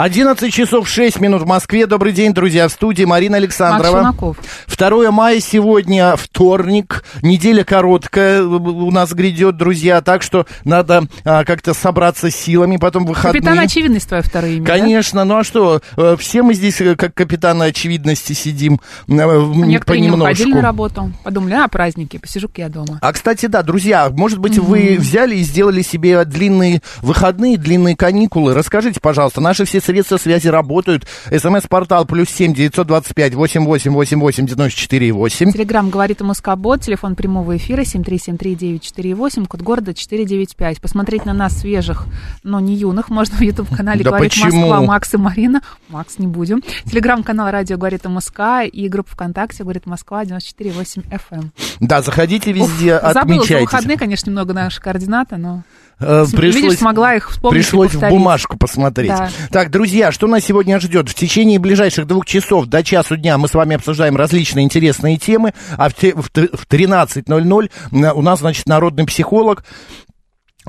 11 часов 6 минут в Москве. Добрый день, друзья, в студии Марина Александрова. Макс Шунаков. 2 мая сегодня вторник, неделя короткая у нас грядет, друзья, так что надо а, как-то собраться с силами, потом выходные. Капитан очевидность твое второе имя, да? Конечно, ну а что, э, все мы здесь э, как капитаны очевидности сидим э, А Некоторые не выходили понемножку. на работу. Подумали, а, праздники, посижу-ка я дома. А, кстати, да, друзья, может быть, вы взяли и сделали себе длинные выходные, длинные каникулы. Расскажите, пожалуйста, наши все средства связи работают. СМС-портал плюс семь девятьсот двадцать пять восемь восемь восемь восемь девяносто четыре восемь. Телеграмм говорит МСК-бот, телефон прямого эфира 7373948, код города 495. Посмотреть на нас свежих, но не юных, можно в YouTube-канале Да «Говорит почему? Москва» Макс и Марина. Макс, не будем. Телеграм-канал «Радио говорит МСК» и группа ВКонтакте «Говорит Москва» 94,8 FM. Да, заходите везде, Забыла за отмечайте. выходные, конечно, немного наши координаты, но... Э, Видишь, смогла их вспомнить Пришлось в бумажку посмотреть. Да. Так, друзья, что нас сегодня ждет? В течение ближайших двух часов до часу дня мы с вами обсуждаем различные интересные темы, а в, те- в т- в 13.00 м, у нас, значит, народный психолог.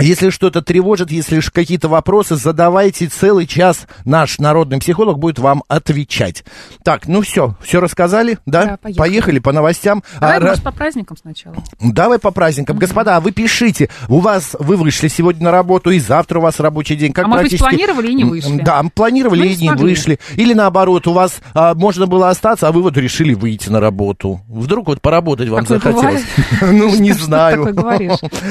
Если что-то тревожит, если какие-то вопросы, задавайте целый час. Наш народный психолог будет вам отвечать. Так, ну все, все рассказали, да? Да, поехали. по новостям. Давай, А, может, по праздникам сначала. Давай по праздникам. Господа, а вы пишите. У вас, вы вышли сегодня на работу, и завтра у вас рабочий день. Как А может быть, планировали и не вышли? Да, планировали и не не вышли. Или наоборот, у вас а, можно было остаться, а вы вот решили выйти на работу. Вдруг вот поработать вам Такое захотелось. Ну, не знаю.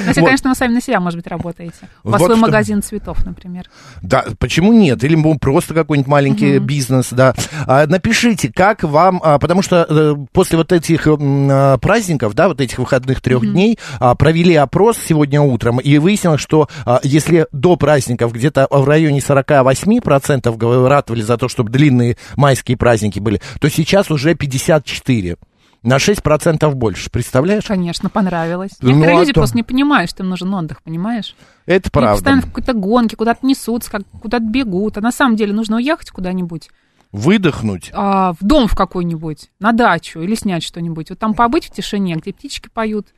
Хотя, конечно, вы сами на себя, может быть, работаете. У вас Вот свой что. магазин цветов, например. Да, почему нет? Или просто какой-нибудь маленький бизнес, да. А, напишите, как вам, а, потому что э, после вот этих а, праздников, да, вот этих выходных трех дней, а, провели опрос сегодня утром, и выяснилось, что а, если до праздников где-то в районе 48% гов- ратовали за то, чтобы длинные майские праздники были, то сейчас уже 54%. На 6% больше, представляешь? Конечно, понравилось. Ну, Некоторые а люди то- просто не понимают, что им нужен отдых, понимаешь? Это Они правда. постоянно в какой-то гонке, куда-то несутся, как, куда-то бегут. А на самом деле нужно уехать куда-нибудь, Выдохнуть. а, в дом в какой-нибудь, на дачу или снять что-нибудь. Вот там побыть в тишине, где птички поют,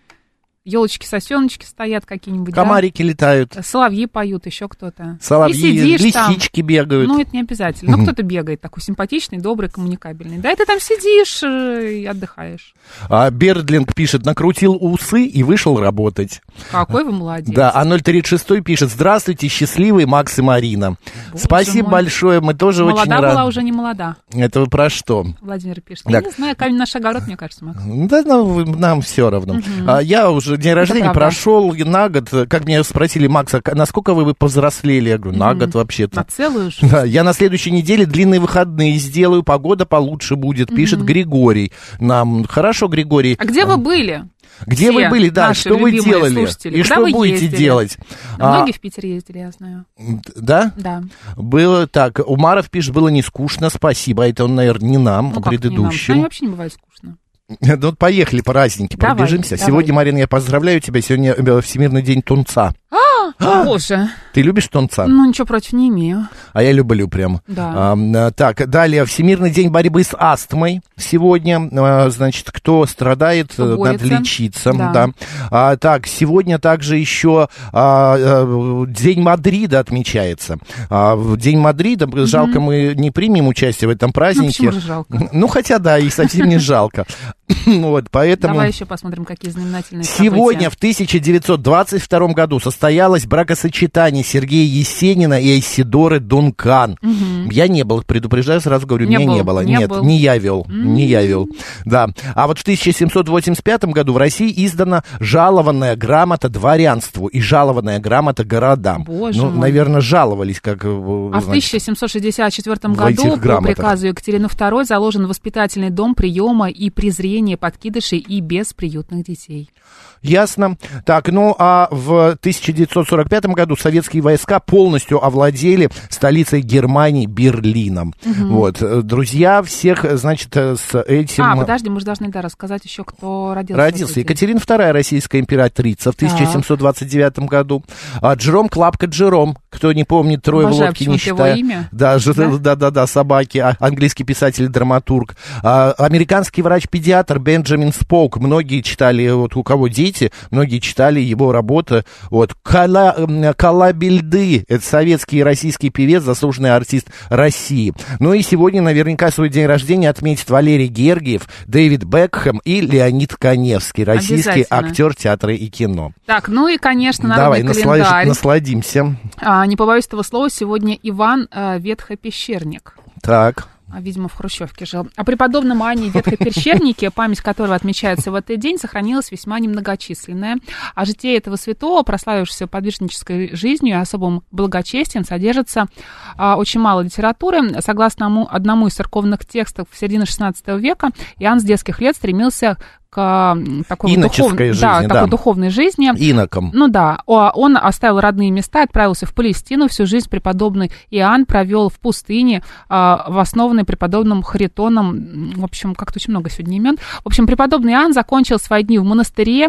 елочки, сосеночки стоят какие-нибудь, да? Комарики летают, Соловьи поют, еще кто-то. соловьи, И сидишь там. лисички бегают. Ну, это не обязательно. Ну, кто-то бегает такой симпатичный, добрый, коммуникабельный. Да, и ты там сидишь э, и отдыхаешь. А Бердлинг пишет, накрутил усы и вышел работать. Какой вы молодец. Да, а 036 пишет, здравствуйте, счастливый Макс и Марина. Боже Спасибо мой. большое, мы тоже очень Молода была рады. уже не молода, Это вы про что? Владимир пишет. Так. Я не знаю, камень наш огород, мне кажется, Макс. Да, ну, нам все равно. А, я уже день рождения правда. прошел на год. Как меня спросили, Макс, а насколько вы повзрослели? Я говорю, на год На вообще-то. целую жизнь. Да, я на следующей неделе длинные выходные сделаю, погода получше будет, пишет Григорий. Нам хорошо, Григорий. А где вы были? Где все вы были, да, что вы делали слушатели? и Куда что будете ездили? делать? А, Многие в Питер ездили, я знаю. да? Да. Было так. Умаров пишет, было не скучно, спасибо. Это он, наверное, не нам, Ну, а как не нам? С нами предыдущему. вообще не бывает скучно. Ну, вот поехали праздники, Давай, пробежимся. давай. Сегодня, Марина, я поздравляю тебя. Сегодня э, Всемирный день тунца. Боже, Ты любишь тунца? ну ничего против не имею. А я люблю прям. Да. А, а, так, далее. Всемирный день борьбы с астмой. Сегодня, а, значит, кто страдает, Кто э, надо лечиться. Да. Да. А, так, сегодня также еще а, а, День Мадрида отмечается. А, День Мадрида, жалко, мы не примем участие в этом Ну, празднике. почему же жалко? Ну, хотя да, и совсем не жалко. Вот, поэтому... Давай еще посмотрим, какие знаменательные Сегодня, в 1922 году, состоялось бракосочетание рождения Сергея Есенина и Айсидоры Дункан. Я не был, предупреждаю, сразу говорю, Не меня был, не было. не Нет, был. не я вел, не я вел. Да. А вот в 1785 году в России издана жалованная грамота дворянству и жалованная грамота городам. Боже ну, мой. наверное, жаловались, как... э, А в значит, 1764 в году этих по приказу Екатерины II заложен воспитательный дом приема и презрения подкидышей и бесприютных детей. Ясно. Так, ну а в 1945 году советские войска полностью овладели столицей Германии Берлином. Вот, э, друзья, всех, значит, с этим... А, подожди, мы же должны да, рассказать еще, кто родился. в Родился. Екатерина II, российская императрица в 1729 году. А Джером Клапка Джером, кто не помнит, трое в Обожаю лодке не считая. имя. Да, Да? да, да, да, собаки, а, английский писатель, драматург. А, американский врач-педиатр Бенджамин Споук. Многие читали, вот у кого дети, многие читали его работы. Вот, Кала, Калабельды, это советский и российский певец, заслуженный артист России. Ну и сегодня наверняка свой день рождения отметит Валерий Гергиев, Дэвид Бекхэм и Леонид Каневский, российский актер театра и кино. Так, ну и, конечно, Давай, народный насла- календарь. насладимся. А, не побоюсь этого слова, сегодня Иван а, Ветхопещерник. Так. А, видимо, в Хрущевке жил. О преподобном Ане Ветхопещернике, память которого отмечается в этот день, сохранилась весьма немногочисленная. А житие этого святого, прославившегося подвижнической жизнью и особым благочестием, содержится а, очень мало литературы. Согласно ому- одному из церковных текстов в середине XVI века, Иоанн с детских лет стремился к такой духов- жизни, да, да. такой духовной жизни. Иноком. Ну да, он оставил родные места, отправился в Палестину. Всю жизнь преподобный Иоанн провел в пустыне, а, в основанной преподобным Харитоном. В общем, как-то очень много сегодня имен. В общем, преподобный Иоанн закончил свои дни в монастыре.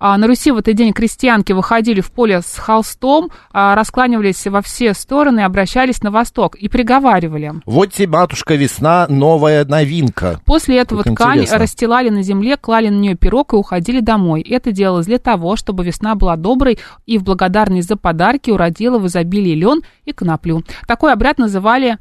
А, На Руси в этот день крестьянки выходили в поле с холстом, а, раскланивались во все стороны, обращались на восток и приговаривали. Вот тебе, матушка, весна, новая новинка. После этого Как ткань интересно. расстилали на земле, клали на нее пирог и уходили домой. Это делалось для того, чтобы весна была доброй и в благодарность за подарки уродила в изобилии лен и коноплю. Такой обряд называли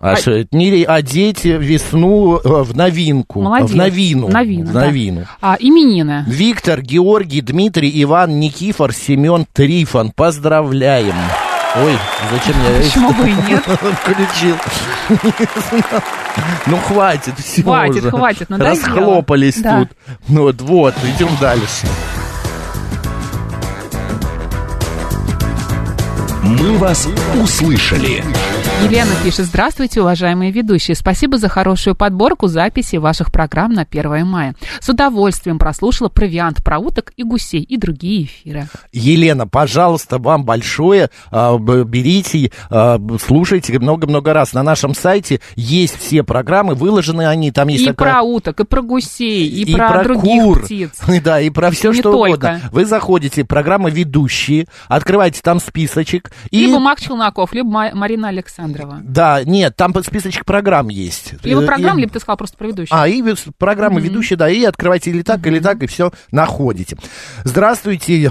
А, А- одеть весну э, в новинку. Молодец. В новину. Новина, В да. новину. а, именины. Виктор, Георгий, Дмитрий, Иван, Никифор, Семен, Трифон. Поздравляем. Ой, зачем я Почему бы и нет? включил? Ну, хватит, все Хватит, уже. хватит, надоело. Расхлопались Да. тут. Ну вот, вот, идем дальше. «Мы вас услышали». Елена пишет, здравствуйте, уважаемые ведущие. Спасибо за хорошую подборку записей ваших программ на 1 мая. С удовольствием прослушала провиант про уток и гусей и другие эфиры. Елена, пожалуйста, вам большое. а, Берите, а, слушайте много-много раз. На нашем сайте есть все программы, выложены они. Там есть и такая... про уток, и про гусей, и, про, других кур. птиц. Да, и про все, Не что только. угодно. Вы заходите, программа «Ведущие», открываете там списочек. И... Либо Мак Челноков, либо Ма- Марина Александрова. Да, нет, там списочек программ есть. Либо Э, программ, и- либо ты сказал просто про ведущего. А, и вес- программа ведущая, да, и открывайте или так, или так, и все находите. Здравствуйте.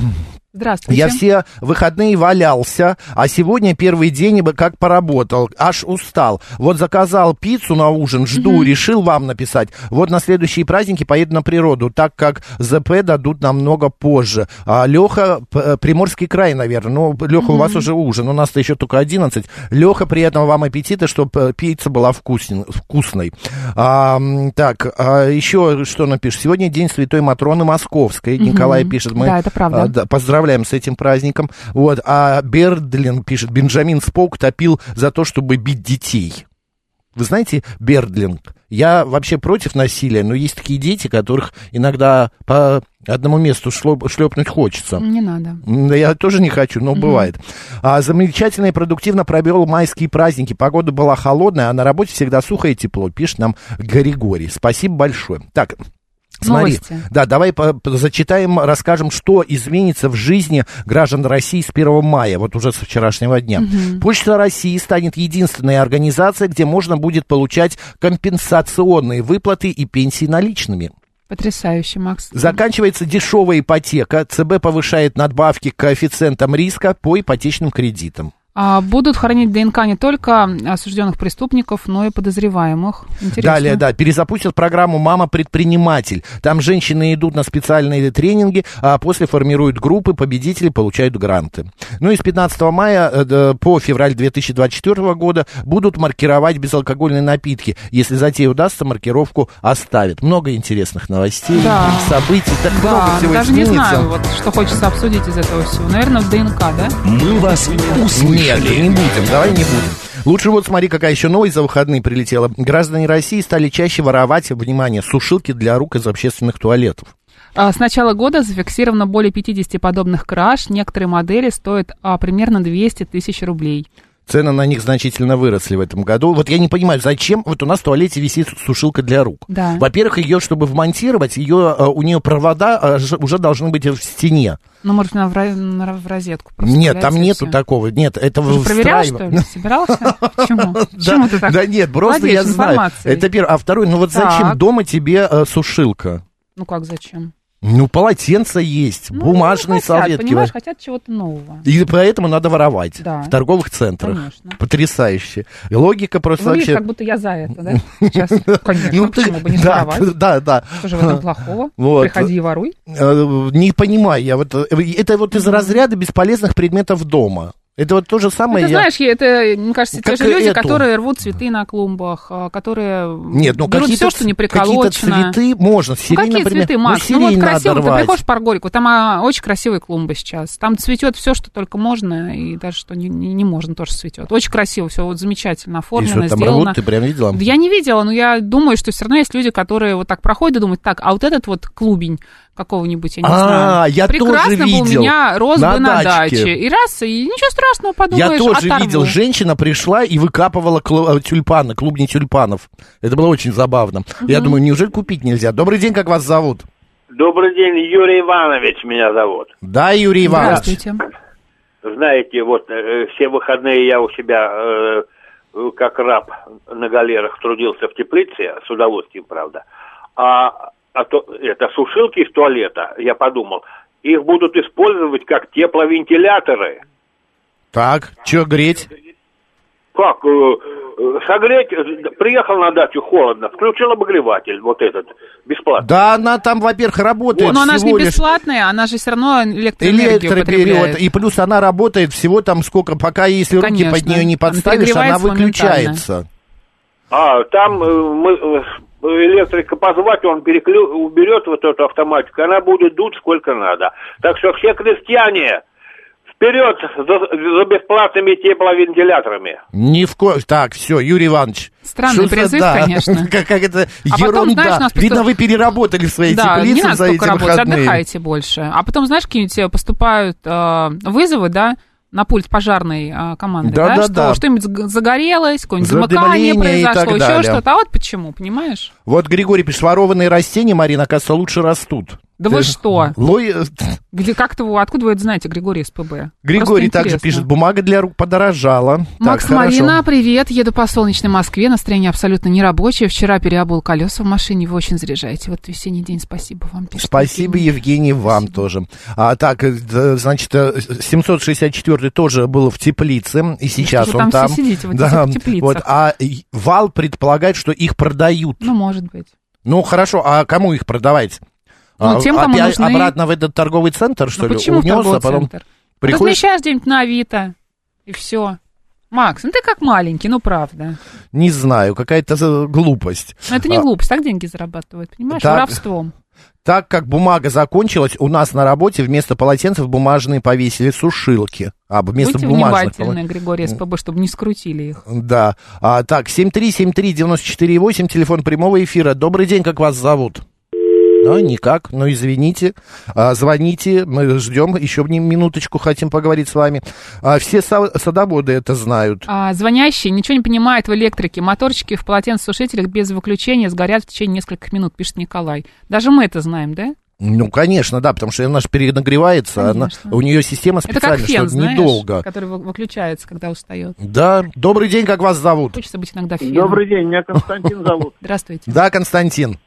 Здравствуйте. Я все выходные валялся, а сегодня первый день как поработал, аж устал. Вот заказал пиццу на ужин, жду, решил вам написать. Вот на следующие праздники поеду на природу, так как ЗП дадут намного позже. А Леха, П- Приморский край, наверное. Ну, Леха, у вас уже ужин, у нас-то еще только 11. Леха, приятного вам аппетита, чтобы пицца была вкусен- вкусной. А, так, а еще что напишет? Сегодня день Святой Матроны Московской. Николай пишет. Мы, Да, это правда. а, да, поздравляем с этим праздником. Вот. А Бердлин пишет, Бенджамин Споук топил за то, чтобы бить детей. Вы знаете, Бердлинг, я вообще против насилия, но есть такие дети, которых иногда по одному месту шлепнуть хочется. Не надо. Я тоже не хочу, но бывает. А, замечательно и продуктивно провел майские праздники. Погода была холодная, а на работе всегда сухо и тепло, пишет нам Григорий. Спасибо большое. Так, Смотри, Новости. да, давай по- по- зачитаем, расскажем, что изменится в жизни граждан России с 1 мая, вот уже с вчерашнего дня. Почта России станет единственной организацией, где можно будет получать компенсационные выплаты и пенсии наличными. Потрясающе, Макс. Заканчивается дешевая ипотека. ЦБ повышает надбавки к коэффициентам риска по ипотечным кредитам. А, будут хранить ДНК не только осужденных преступников, но и подозреваемых. Интересно. Далее, да, перезапустят программу «Мама-предприниматель». Там женщины идут на специальные тренинги, а после формируют группы, победители получают гранты. Ну и с 15 мая э, по февраль 2024 года будут маркировать безалкогольные напитки. Если затея удастся, маркировку оставят. Много интересных новостей, Да. событий, так много Да, всего даже не изменится. знаю, вот, что хочется обсудить из этого всего. Наверное, ДНК, да? «Мы вас услышали». Нет, не будем, давай не будем. Лучше вот смотри, какая еще новость за выходные прилетела. Граждане России стали чаще воровать, внимание, сушилки для рук из общественных туалетов. А, С начала года зафиксировано более 50 подобных краж. Некоторые модели стоят а, примерно 200 тысяч рублей. Цены на них значительно выросли в этом году. Вот я не понимаю, зачем вот у нас в туалете висит сушилка для рук. Да. Во-первых, ее, чтобы вмонтировать, ее, э, у нее провода э, уже должны быть в стене. Ну, может, на, в, в розетку Нет, там нету всё. такого. Нет, это Ты проверял, что ли? Собирался? Почему? Почему ты так Да нет, просто я знаю. Это первое. А второе, ну вот зачем дома тебе э, сушилка? Ну, как зачем? Ну, полотенца есть, Ну, бумажные хотят, салфетки. понимаешь, хотят чего-то нового. И поэтому надо воровать Да. в торговых центрах. Конечно. Потрясающе. И логика просто Выглядит, вообще... как будто я за это, да? Сейчас, конечно, Ну, ты- почему бы не да, воровать? да, да. Что же в этом плохого? Вот. Приходи и воруй. Э, Не понимаю, я вот... э, Это вот из разряда бесполезных предметов дома. Это вот то же Ну, самое... ты я- знаешь, это, мне кажется, те Как же люди, эту. которые рвут цветы на клумбах, а, которые Нет, ну берут все, что не какие-то приколочено. цветы можно. Ну, Сирень, какие например. цветы, ну, Макс? Ну, вот сирень надо красиво, ты приходишь в Паргорику, там а, очень красивые клумбы сейчас. Там цветет все, что только можно, и даже что не, не, не можно, тоже цветет. Очень красиво, все вот замечательно И оформлено, что там сделано. рвут, ты прям видела? Я не видела, но я думаю, что все равно есть люди, которые вот так проходят и думают, так, а вот этот вот клубень какого-нибудь, я не А, знаю. я Прекрасно тоже был у видел. меня рос На бы на даче. И раз, и ничего страшного, Я подумаешь, тоже оторву. видел, женщина пришла и выкапывала клу- э, тюльпаны, клубни тюльпанов. Это было очень забавно. Я думаю, неужели купить нельзя? Добрый день, как вас зовут? Добрый день, Юрий Иванович меня зовут. Да, Юрий Иванович. Здравствуйте. Знаете, вот э, все выходные я у себя э, как раб на галерах трудился в теплице, с удовольствием, правда. А, а то, это сушилки из туалета, я подумал, их будут использовать как тепловентиляторы. Так, что греть? Как? э, э, согреть, приехал на дачу холодно, включил обогреватель, вот этот, бесплатно. Да, она там, во-первых, работает Но она же не лишь бесплатная, она же все равно электроэнергию потребляет. И плюс она работает всего там сколько, пока если руки Конечно. под нее не Она подставишь, она перегревается выключается. А, там э, мы, э, электрика позвать, он переклю... уберет вот эту автоматику, она будет дуть сколько надо. Так что все крестьяне, вперед за, за бесплатными тепловентиляторами. Ни в ко... Так, все, Юрий Иванович. Странный Что призыв, да, конечно. Как, как это А потом, ерунда. знаешь, у нас Видно, просто- вы переработали в своей Да, не теплице надо за эти столько работать, выходные. отдыхайте больше. А потом, знаешь, какие-нибудь э, поступают э, вызовы, да, на пульт пожарной э, команды, Да, да, да, что да. что-нибудь заг- загорелось, какое-нибудь замыкание произошло, еще что-то. А вот почему, понимаешь? Вот Григорий пишет, ворованные растения, Марина, оказывается, лучше растут. Да вы что? Лой- Где как-то вы, откуда вы это знаете, Григорий СПБ? Григорий Просто также пишет, бумага для рук подорожала. Макс, так, хорошо. Марина, привет. Еду по солнечной Москве. Настроение абсолютно нерабочее. Вчера переобул колеса в машине. Вы очень заряжаете. Вот весенний день. Спасибо вам. пишет Спасибо, Евгений. Евгений, вам тоже. А, так, э, значит, э, 764 тоже был в теплице, и сейчас что он там там. все сидите в этих Да, теплицах? вот, а Вал предполагает, что их продают. Ну, может быть. Ну, хорошо, а кому их продавать? Ну, А, тем, кому опять нужны. обратно в этот торговый центр, что ну, ли? почему Унес, торговый а потом центр? приходишь... Размещаешь где-нибудь на Авито, и все. Макс, ну ты как маленький, ну правда. Не знаю, какая-то глупость. Но это не А, глупость, так деньги зарабатывают, понимаешь? Так. Воровством. Так как бумага закончилась, у нас на работе вместо полотенцев бумажные повесили сушилки. А, вместо Будьте бумажных. внимательны, Григорий СПБ, чтобы не скрутили их. Да. А, так, 7373948, телефон прямого эфира. Добрый день, как вас зовут? А, никак, ну извините. А, звоните, мы ждем, еще не- минуточку хотим поговорить с вами. А, все са- садоводы это знают. А, звонящий ничего не понимает в электрике. Моторчики в полотенцесушителях без выключения сгорят в течение нескольких минут, пишет Николай. Даже мы это знаем, да? Ну, конечно, да, потому что она же перенагревается, она, у нее система Это как специальная, фен, что знаешь, недолго. который вы- выключается, когда устает. Да, добрый день, как вас зовут? Хочется быть иногда феном. Добрый день, меня Константин зовут. Здравствуйте. Да, Константин.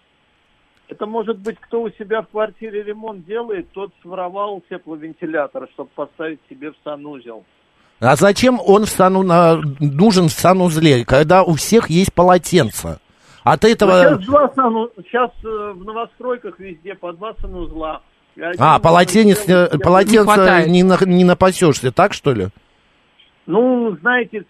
Это может быть, кто у себя в квартире ремонт делает, тот своровал тепловентилятор, чтобы поставить себе в санузел. А зачем он в сану, нужен в санузле, когда у всех есть полотенце? От этого... Сейчас, два сану... Сейчас э, в новостройках везде по два санузла. А, полотенец, э, я- полотенце не, на- не напасешься, так что ли? Ну, знаете,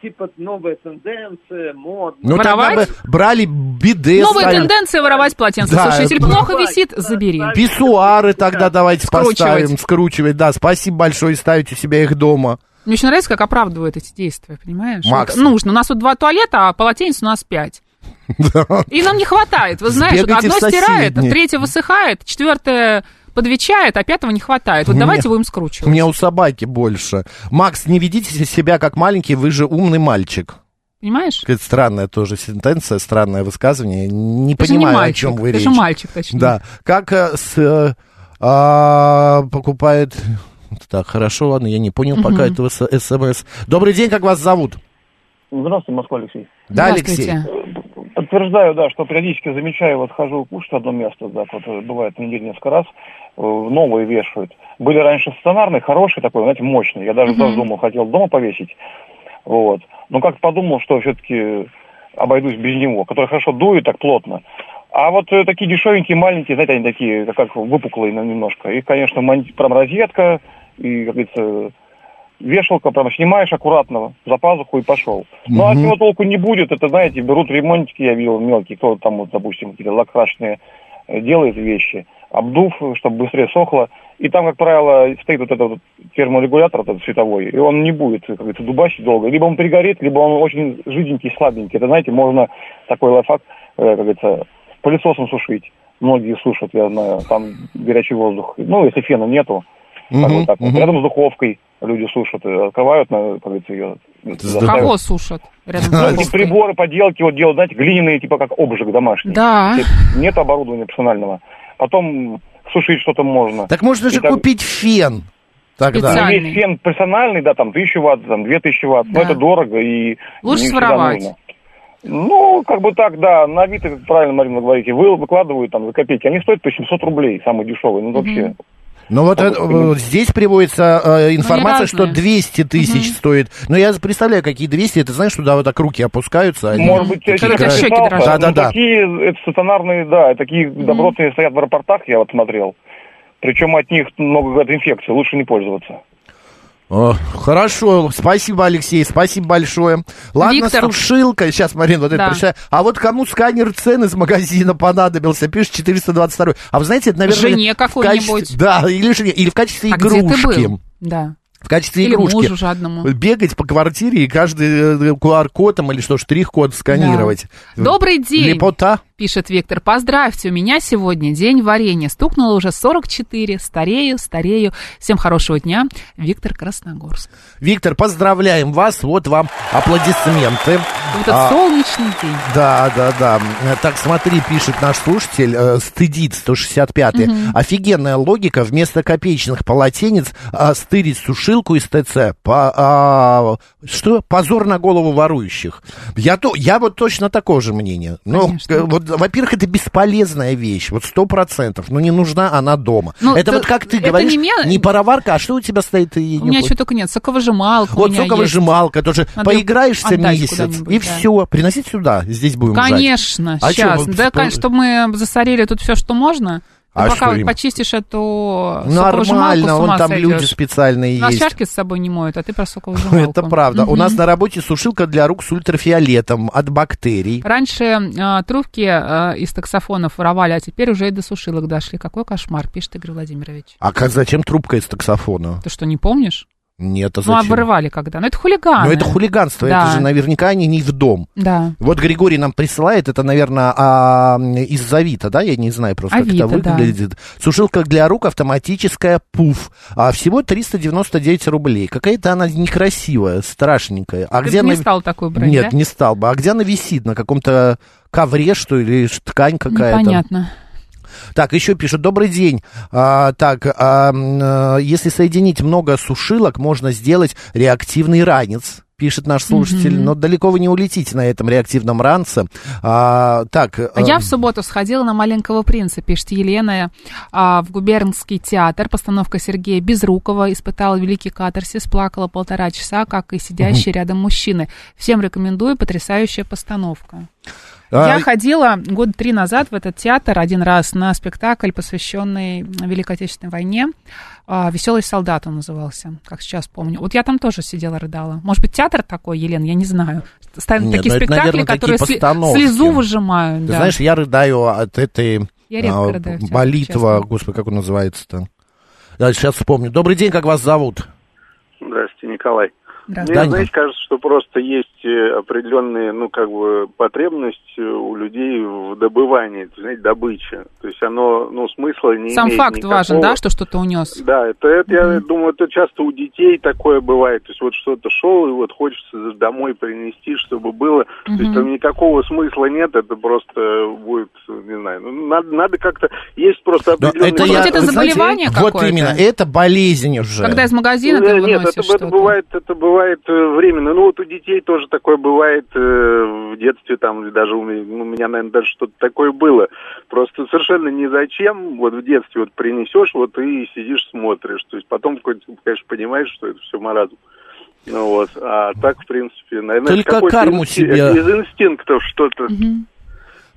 типа новая тенденция, модно. Ну, тогда Воровать? бы брали биде, Новая ставили. тенденция воровать полотенце. Да, Слушай, если плохо висит, забери. Писсуары тогда давайте Скручивать. поставим, скручивать, да. Спасибо большое, ставить у себя их дома. Мне очень нравится, как оправдывают эти действия, понимаешь? Макс. Вот нужно. У нас вот два туалета, а полотенец у нас пять. И нам не хватает. Вы знаешь, одно стирает, третье высыхает, четвертое подвечает, а пятого не хватает. Вот У давайте меня- будем У скручивать. меня у собаки больше. Макс, не ведите себя как маленький, вы же умный мальчик. Понимаешь? Это странная тоже сентенция, странное высказывание. Не Ты же не понимаю, о мальчик. чем вы Ты речь. же мальчик, точнее. Да. Как э, с, э, а, покупает... Так, хорошо, ладно, я не понял пока этого с- смс. Добрый день, как вас зовут? Здравствуйте, Москва, Алексей. Да, Алексей? Подтверждаю, да, что периодически замечаю, вот хожу кушать в одно место, да, вот э, бывает неделю несколько раз, э, новые вешают. Были раньше стационарные, хорошие такой, знаете, мощные. Я даже тоже думал, хотел дома повесить. Вот. Но как подумал, что все-таки обойдусь без него, который хорошо дует так плотно. А вот э, такие дешевенькие, маленькие, знаете, они такие, как, выпуклые немножко. И, конечно, мон- прям розетка, и, как говорится, вешалка, прям снимаешь аккуратно за пазуху и пошел. Ну, а от Мгм. него толку не будет, это, знаете, берут ремонтики, я видел мелкие, кто там, вот, допустим, какие-то лакрашенные э, делает вещи, обдув, чтобы быстрее сохло. И там, как правило, стоит вот этот вот терморегулятор этот световой, и он не будет, как говорится, дубасить долго. Либо он перегорит, либо он очень жиденький, слабенький. Это, знаете, можно такой лайфхак, э, как говорится, пылесосом сушить. Многие сушат, я знаю, там горячий воздух. Ну, если фена нету, так Мгм, вот так вот. мгм. Рядом с духовкой люди сушат, открывают, на, как говорится, ее. заставят. Кого сушат? Рядом с Ну, приборы, поделки вот делают, знаете, глиняные, типа как обжиг домашний. Да. Нет оборудования персонального. Потом сушить что-то можно. Так можно же И так- купить фен тогда. Специально. Ну, есть фен персональный, да, там, 1000 ватт, там, 2000 ватт, Да. но это дорого и Лучше не своровать. нужно. Ну, как бы так, да, на Авито, правильно, Марина, говорите, вы выкладывают там за копейки, они стоят по 700 рублей, самые дешевые, ну, вообще. Но вот это, э, здесь приводится э, информация, что разные. 200 тысяч стоит. Но я представляю, какие 200, это знаешь, туда вот так руки опускаются. они Может быть, такие я сейчас щеки дрожат. но Да-да-да. такие, это стационарные, да, такие добротные стоят в аэропортах, я вот смотрел. Причем от них много, говорят, инфекций, лучше не пользоваться. Хорошо, спасибо, Алексей, спасибо большое. Ладно, Виктор. сушилка, сейчас, Марина, вот это Да. прочитаю. А вот кому сканер цен из магазина понадобился, пишет 422. А вы знаете, это, наверное... Жене какой-нибудь. качестве- Да, или жене, или в качестве А где игрушки. ты был? Да. В качестве Или игрушки. мужу жадному. Бегать по квартире и каждый э, QR-код там, или что, штрих-код сканировать. Да. Добрый день. Лепота. Пишет Виктор, поздравьте, у меня сегодня день варенья. Стукнуло уже 44, старею, старею. Всем хорошего дня. Виктор Красногорск. Виктор, поздравляем вас, вот вам аплодисменты. Вот этот А, солнечный день. Да, да, да. Э, Так, смотри, пишет наш слушатель, э, стыдит 165-й. Офигенная логика. Вместо копеечных полотенец а, стырить сушилку из ТЦ. По, а, что? Позор на голову ворующих. Я, то, я вот точно такого же мнения. Ну, э, вот, во-первых, это бесполезная вещь. Вот сто процентов. Ну, не нужна она дома. Ну, это ты- вот как ты это говоришь, не не пароварка, а что у тебя стоит? и У меня чего только нет. Соковыжималка вот соковыжималка, тоже Надо поиграешься месяц, и да. все, приносить сюда, здесь будем жать. Конечно, А чё, сейчас. вы да, что- конечно, чтобы мы засорили тут все, что можно. А пока что им? почистишь эту Нормально, ума там люди сойдешь. специальные У нас есть. чашки с собой не моют, а ты про соковыжималку. Это правда. У нас на работе сушилка для рук с ультрафиолетом от бактерий. Раньше э, трубки э, из таксофонов воровали, а теперь уже и до сушилок дошли. Какой кошмар, пишет Игорь Владимирович. А как, зачем трубка из таксофона? Ты что, не помнишь? Нет, а Ну, зачем? обрывали когда. Ну, это хулиганы. Ну, это хулиганство, Да. это же наверняка они не в дом. Да. Вот Григорий нам присылает, это, наверное, а, из Авито, да? Я не знаю просто, как Авито, это да. выглядит. Сушилка для рук автоматическая пуф. А, всего 399 рублей. Какая-то она некрасивая, страшненькая. А Ты где не она... стал такой брать, Нет, да? не стал бы. А где она висит? На каком-то ковре, что ли, ткань какая-то? Непонятно. Так, еще пишут, добрый день. А, так, а, а, если соединить много сушилок, можно сделать реактивный ранец. пишет наш слушатель, но далеко вы не улетите на этом реактивном ранце. А, так. А я в субботу сходила на «Маленького принца», пишет Елена, а, в губернский театр. Постановка Сергея Безрукова. Испытала великий катарсис, плакала полтора часа, как и сидящие рядом мужчины. Всем рекомендую, потрясающая постановка. Я А, ходила год три назад в этот театр один раз на спектакль, посвященный Великой Отечественной войне. «Веселый солдат» он назывался, как сейчас помню. Вот я там тоже сидела, рыдала. Может быть, театр такой, Елена, я не знаю. Ставят Нет, такие ну это, спектакли, наверное, которые такие постановки. слезу выжимают. Ты да. знаешь, я рыдаю от этой Я редко а, рыдаю молитва, честно. господи, как он называется-то? Да, сейчас вспомню. Добрый день, как вас зовут? Здравствуйте, Николай. Здравствуйте. Мне, знаете, кажется, что просто есть э, определенные, ну, как бы, потребность э, у людей в добывании, знаете, добыча. То есть оно, ну, смысла не Сам имеет факт никакого. важен, да, что что-то унес. Да, это, это я думаю, это часто у детей такое бывает. То есть вот что-то шел, и вот хочется домой принести, чтобы было. То есть там никакого смысла нет, это просто будет, не знаю, ну, надо, надо как-то... Есть просто определенные... это Может я, это вы знаете, заболевание Вот какое-то? именно, это болезнь уже. Когда из магазина ты Нет, это, что-то. это бывает, это бывает э, временно. Ну вот у детей тоже такое бывает э, в детстве, там даже у меня, ну, у меня, наверное, даже что-то такое было. Просто совершенно ни зачем. Вот в детстве вот принесешь, вот и сидишь смотришь. То есть потом, конечно, понимаешь, что это все маразм. Ну вот, а так, в принципе, наверное, Только карму инсти- себе. из инстинктов что-то.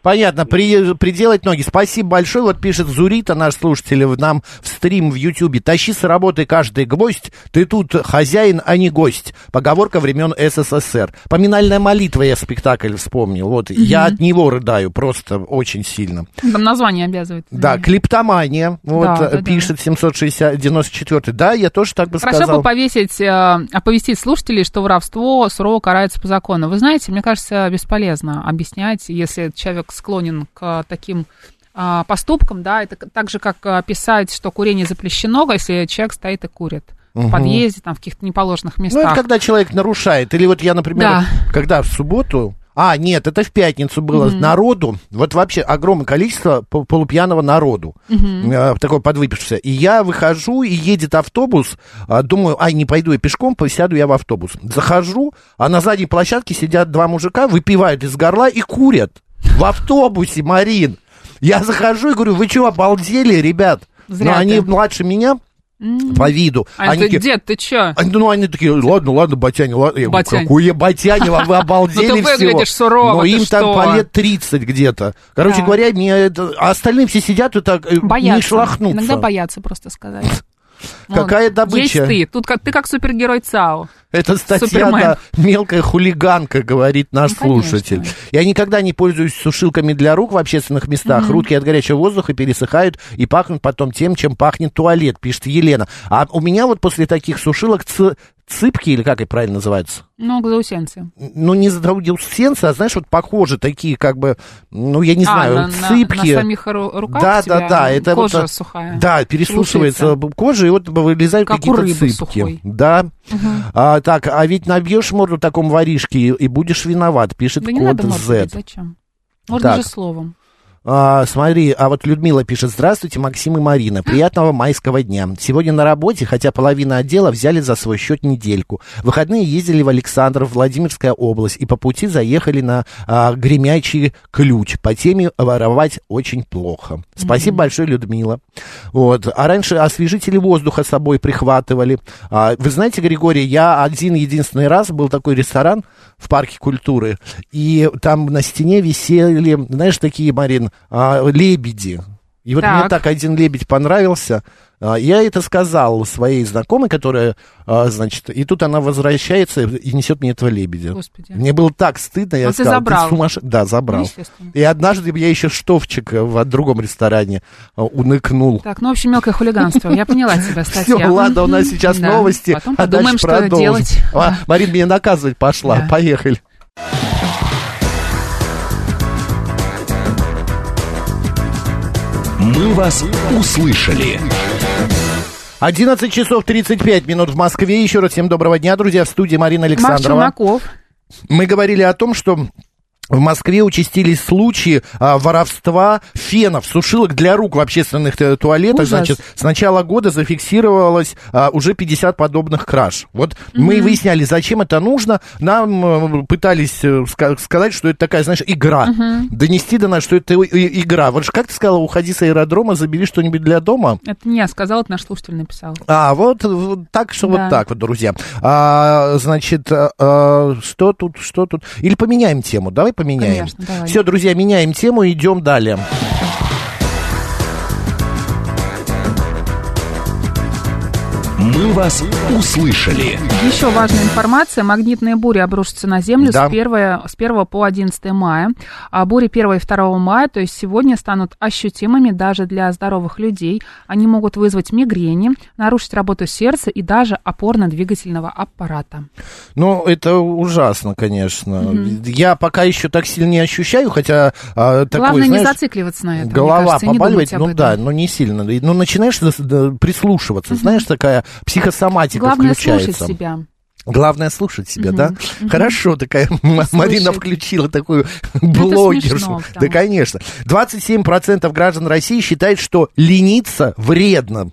Понятно, при, приделать ноги. Спасибо большое. Вот пишет Зурита, наш слушатель, в- нам в стрим в Ютьюбе. Тащи с работы каждый гвоздь, ты тут хозяин, а не гость. Поговорка времен СССР. Поминальная молитва я спектакль вспомнил. Вот, я от него рыдаю просто очень сильно. Там название обязывает. Да, клиптомания, вот, Да, да, э, пишет 794. Да, я тоже так бы Хорошо сказал. бы повесить, э, оповестить слушателей, что воровство сурово карается по закону. Вы знаете, мне кажется, бесполезно объяснять, если человек склонен к таким а, поступкам, да, это так же, как а, писать, что курение запрещено, если человек стоит и курит в Мгм. подъезде, там, в каких-то неположенных Ну, местах. это когда человек нарушает. Или вот я, например, Да. когда в субботу... А, нет, это в пятницу было. Мгм. Народу, вот вообще огромное количество пол- полупьяного народу. Мгм. э, такой подвыпившийся. И я выхожу, и едет автобус. а, думаю, ай, не пойду я пешком, посяду я в автобус. Захожу, а на задней площадке сидят два мужика, выпивают из горла и курят. В автобусе, Марин. Я захожу и говорю, вы что, обалдели, ребят? Зря Но они ты. младше меня М. по виду. А они такие, дед, ты чё? они, ну, они такие, ладно, ладно, батяня, ладно. Я Батянь. какой батяня, вы обалдели Ну, ты выглядишь сурово, Но им там по лет 30 где-то. Короче говоря, мне это... А остальные все сидят и так э, не шлахнутся. Иногда боятся просто сказать. Какая добыча? Есть ты. Тут как, ты как супергерой ЦАО. Это статья, да, мелкая хулиганка, говорит наш Ну, слушатель. конечно. Я никогда не пользуюсь сушилками для рук в общественных местах. Мгм. Руки от горячего воздуха пересыхают и пахнут потом тем, чем пахнет туалет, пишет Елена. А у меня вот после таких сушилок ц- цыпки, или как это правильно называется? Ну, заусенцы. ну, не заудилсенцы, а знаешь, вот похожи такие, как бы, ну, я не А, знаю, на- на- цыпки. на самих ру- руках да, да, да, это кожа вот, сухая. Да, пересушивается кожа, и вот вылезают Как какие-то цыпки. сухой. Да. А, так, а ведь набьешь морду такому воришке и, и будешь виноват, пишет Да не код надо морду Z. бить, зачем? Можно Так. же словом. А, смотри, а вот Людмила пишет, здравствуйте, Максим и Марина, приятного майского дня. Сегодня на работе, хотя половина отдела взяли за свой счет недельку. В выходные ездили в Александров, Владимирская область, и по пути заехали на а, гремячий ключ. По теме воровать очень плохо. Спасибо большое, Людмила. Вот. А раньше освежители воздуха с собой прихватывали. А, вы знаете, Григорий, я один единственный раз был такой ресторан в парке культуры, и там на стене висели, знаешь, такие, Марин, а, лебеди. И вот мне Так. так один лебедь понравился. А, Я это сказал своей знакомой, которая, а, значит, и тут она возвращается и несет мне этого лебедя. Господи. Мне было так стыдно, я Но ты сказал, забрал. сумасш- Да, забрал. И однажды я еще штовчик в другом ресторане а, уныкнул. Так, ну, в общем, мелкое хулиганство. Я поняла тебя, статья. Все, ладно, у нас сейчас новости. Потом а дальше продолжим. Марин меня наказывать пошла. Поехали. Вас услышали». 11 часов 35 минут в Москве. Еще раз всем доброго дня, друзья. В студии Марина Марк Александрова. Челноков. Мы говорили о том, что В Москве участились случаи а, воровства фенов, сушилок для рук в общественных э, туалетах. Ужас. Значит, с начала года зафиксировалось а, уже 50 подобных краж. Вот мы и выясняли, зачем это нужно. Нам э, пытались э, ска- сказать, что это такая, знаешь, игра. Донести до нас, что это игра. Вот ж как ты сказала, уходи с аэродрома, забери что-нибудь для дома. Это не я сказала, это наш слушатель написал. А, вот, вот так, что Да. вот так вот, друзья. А, значит, а, что тут, что тут? Или поменяем тему? Давай поменяем. Конечно, давай. Все, друзья, меняем тему, идем далее. «Мы вас услышали». Еще важная информация. Магнитные бури обрушатся на Землю Да. с, 1, с 1 по 11 мая. А бури 1 и 2 мая, то есть сегодня, станут ощутимыми даже для здоровых людей. Они могут вызвать мигрени, нарушить работу сердца и даже опорно-двигательного аппарата. Ну, это ужасно, конечно. Я пока еще так сильно не ощущаю, хотя а, такой, Главное не знаешь, зацикливаться на этом. Голова кажется, не побаливает, ну да, но не сильно. И, Ну, начинаешь прислушиваться, знаешь, такая психосоматика Главное включается. слушать себя. Главное слушать себя, да? Хорошо, такая М- Марина включила такую блогершу. смешно, Да, конечно. 27% граждан России считают, что лениться вредно.